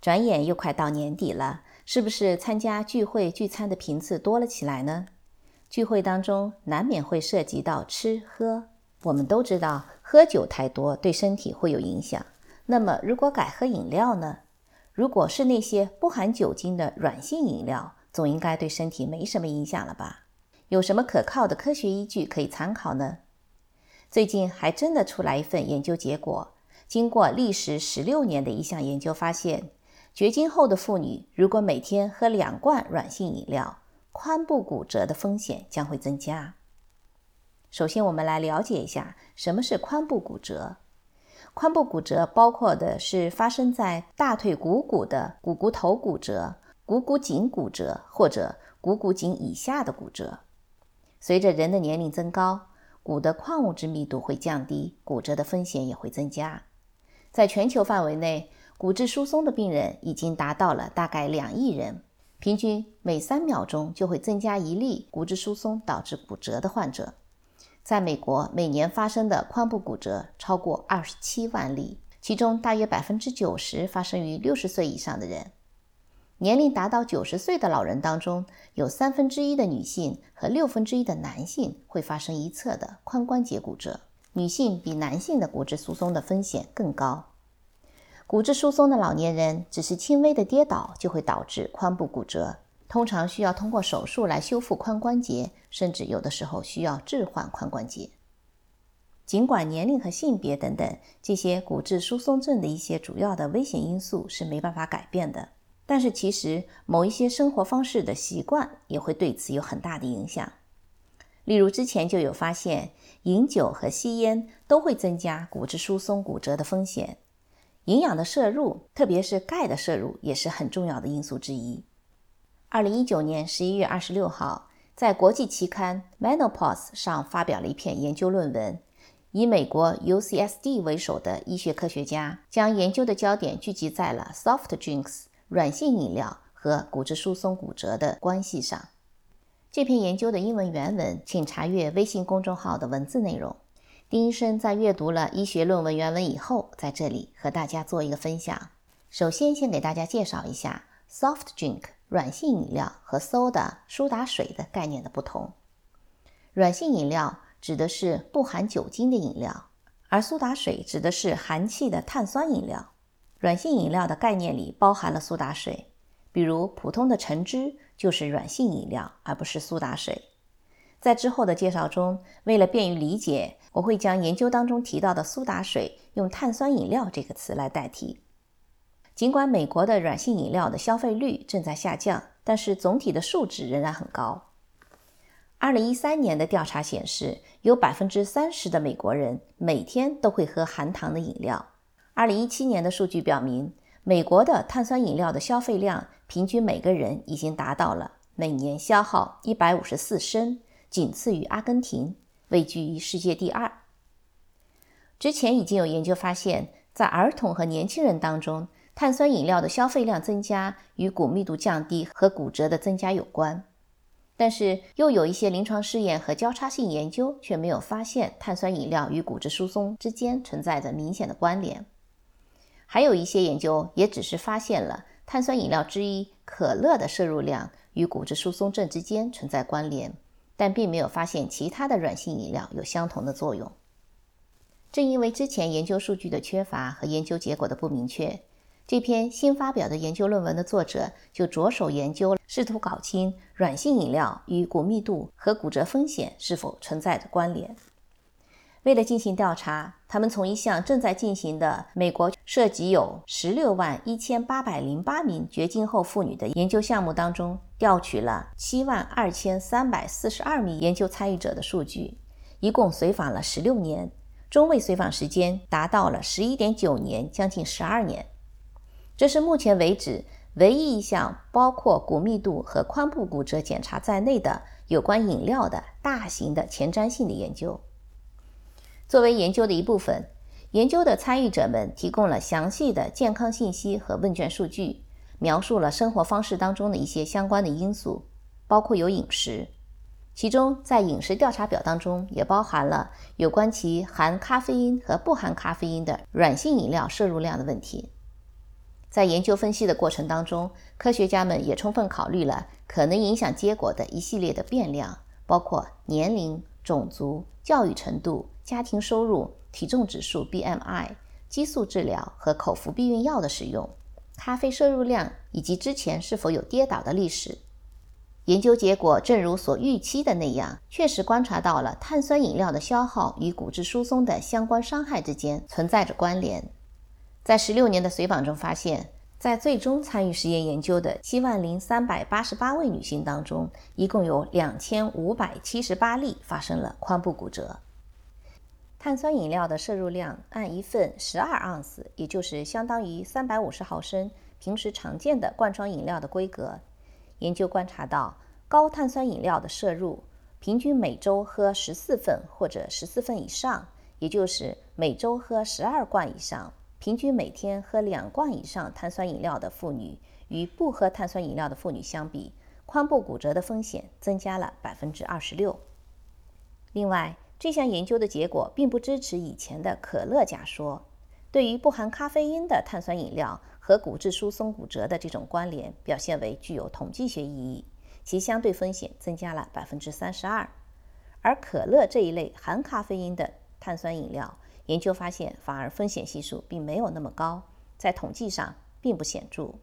转眼又快到年底了，是不是参加聚会聚餐的频次多了起来呢？聚会当中难免会涉及到吃喝，我们都知道喝酒太多对身体会有影响。那么如果改喝饮料呢？如果是那些不含酒精的软性饮料，总应该对身体没什么影响了吧？有什么可靠的科学依据可以参考呢？最近还真的出来一份研究结果，经过历时十六年的一项研究发现。绝经后的妇女如果每天喝两罐软性饮料，髋部骨折的风险将会增加。首先，我们来了解一下什么是髋部骨折。髋部骨折包括的是发生在大腿股骨的股骨头骨折、股骨颈骨折或者股骨颈以下的骨折。随着人的年龄增高，骨的矿物质密度会降低，骨折的风险也会增加。在全球范围内，骨质疏松的病人已经达到了大概两亿人，平均每三秒钟就会增加一例骨质疏松导致骨折的患者。在美国，每年发生的髋部骨折超过二十七万例，其中大约百分之九十发生于六十岁以上的人。年龄达到九十岁的老人当中，有三分之一的女性和六分之一的男性会发生一侧的髋关节骨折，女性比男性的骨质疏松的风险更高。骨质疏松的老年人只是轻微的跌倒就会导致髋部骨折，通常需要通过手术来修复髋关节，甚至有的时候需要置换髋关节。尽管年龄和性别等等这些骨质疏松症的一些主要的危险因素是没办法改变的，但是其实某一些生活方式的习惯也会对此有很大的影响。例如之前就有发现，饮酒和吸烟都会增加骨质疏松骨折的风险。营养的摄入，特别是钙的摄入，也是很重要的因素之一。二零一九年十一月二十六号，在国际期刊《Menopause》上发表了一篇研究论文，以美国 UCSD 为首的医学科学家将研究的焦点聚集在了 soft drinks 软性饮料和骨质疏松骨折的关系上。这篇研究的英文原文，请查阅微信公众号的文字内容。丁医生在阅读了医学论文原文以后，在这里和大家做一个分享。首先，先给大家介绍一下 soft drink 软性饮料和 soda 苏打水的概念的不同。软性饮料指的是不含酒精的饮料，而苏打水指的是含气的碳酸饮料。软性饮料的概念里包含了苏打水，比如普通的橙汁就是软性饮料，而不是苏打水。在之后的介绍中，为了便于理解，我会将研究当中提到的苏打水用碳酸饮料这个词来代替。尽管美国的软性饮料的消费率正在下降，但是总体的数值仍然很高。二零一三年的调查显示，有百分之三十的美国人每天都会喝含糖的饮料。二零一七年的数据表明，美国的碳酸饮料的消费量平均每个人已经达到了每年消耗一百五十四升。仅次于阿根廷，位居于世界第二。之前已经有研究发现，在儿童和年轻人当中，碳酸饮料的消费量增加与骨密度降低和骨折的增加有关。但是，又有一些临床试验和交叉性研究却没有发现碳酸饮料与骨质疏松之间存在着明显的关联。还有一些研究也只是发现了碳酸饮料之一可乐的摄入量与骨质疏松症之间存在关联。但并没有发现其他的软性饮料有相同的作用。正因为之前研究数据的缺乏和研究结果的不明确，这篇新发表的研究论文的作者就着手研究，试图搞清软性饮料与骨密度和骨折风险是否存在着关联。为了进行调查，他们从一项正在进行的美国涉及有十六万一千八百零八名绝经后妇女的研究项目当中，调取了七万二千三百四十二名研究参与者的数据，一共随访了十六年，中位随访时间达到了十一点九年，将近十二年。这是目前为止唯一一项包括骨密度和髋部骨折检查在内的有关饮料的大型的前瞻性的研究。作为研究的一部分，研究的参与者们提供了详细的健康信息和问卷数据，描述了生活方式当中的一些相关的因素，包括有饮食。其中，在饮食调查表当中也包含了有关其含咖啡因和不含咖啡因的软性饮料摄入量的问题。在研究分析的过程当中，科学家们也充分考虑了可能影响结果的一系列的变量，包括年龄、种族、教育程度、家庭收入、体重指数 （BMI）、激素治疗和口服避孕药的使用、咖啡摄入量以及之前是否有跌倒的历史。研究结果正如所预期的那样，确实观察到了碳酸饮料的消耗与骨质疏松的相关伤害之间存在着关联。在十六年的随访中发现，在最终参与实验研究的七万零三百八十八位女性当中，一共有两千五百七十八例发生了髋部骨折。碳酸饮料的摄入量按一份十二盎司，也就是相当于三百五十毫升平时常见的罐装饮料的规格。研究观察到，高碳酸饮料的摄入，平均每周喝十四份或者十四份以上，也就是每周喝十二罐以上，平均每天喝两罐以上碳酸饮料的妇女，与不喝碳酸饮料的妇女相比，髋部骨折的风险增加了百分之二十六。另外，这项研究的结果并不支持以前的可乐假说，对于不含咖啡因的碳酸饮料。和骨质疏松骨折的这种关联表现为具有统计学意义，其相对风险增加了百分之三十二。而可乐这一类含咖啡因的碳酸饮料，研究发现反而风险系数并没有那么高，在统计上并不显著。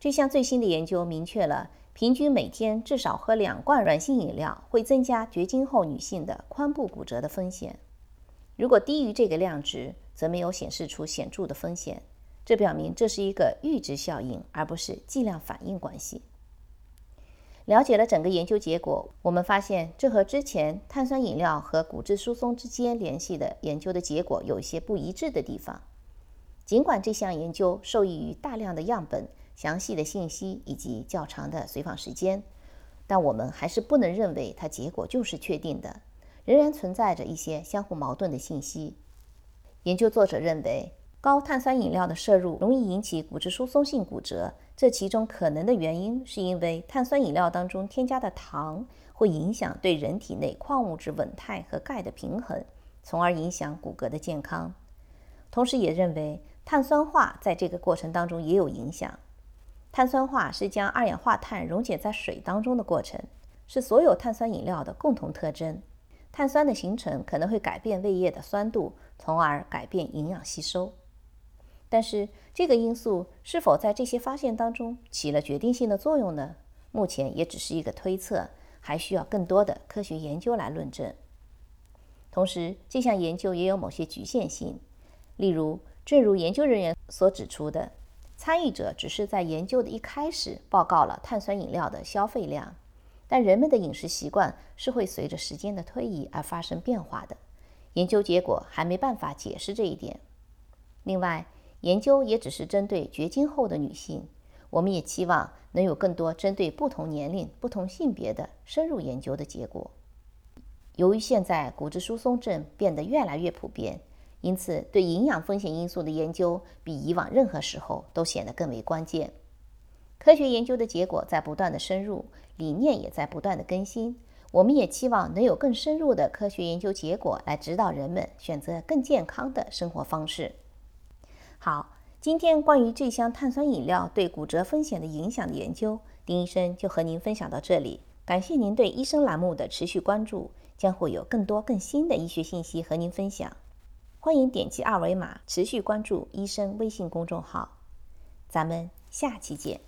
这项最新的研究明确了，平均每天至少喝两罐软性饮料会增加绝经后女性的髋部骨折的风险。如果低于这个量值，则没有显示出显著的风险。这表明这是一个阈值效应，而不是剂量反应关系。了解了整个研究结果，我们发现这和之前碳酸饮料和骨质疏松之间联系的研究的结果有一些不一致的地方。尽管这项研究受益于大量的样本、详细的信息以及较长的随访时间，但我们还是不能认为它结果就是确定的，仍然存在着一些相互矛盾的信息。研究作者认为。高碳酸饮料的摄入容易引起骨质疏松性骨折，这其中可能的原因是因为碳酸饮料当中添加的糖会影响对人体内矿物质稳态和钙的平衡，从而影响骨骼的健康。同时，也认为碳酸化在这个过程当中也有影响。碳酸化是将二氧化碳溶解在水当中的过程，是所有碳酸饮料的共同特征。碳酸的形成可能会改变胃液的酸度，从而改变营养吸收。但是，这个因素是否在这些发现当中起了决定性的作用呢？目前也只是一个推测，还需要更多的科学研究来论证。同时，这项研究也有某些局限性，例如，正如研究人员所指出的，参与者只是在研究的一开始报告了碳酸饮料的消费量，但人们的饮食习惯是会随着时间的推移而发生变化的。研究结果还没办法解释这一点。另外，研究也只是针对绝经后的女性，我们也期望能有更多针对不同年龄、不同性别的深入研究的结果。由于现在骨质疏松症变得越来越普遍，因此对营养风险因素的研究比以往任何时候都显得更为关键。科学研究的结果在不断的深入，理念也在不断的更新。我们也期望能有更深入的科学研究结果来指导人们选择更健康的生活方式。好，今天关于这项碳酸饮料对骨折风险的影响的研究，丁医生就和您分享到这里。感谢您对医生栏目的持续关注，将会有更多更新的医学信息和您分享。欢迎点击二维码持续关注医生微信公众号，咱们下期见。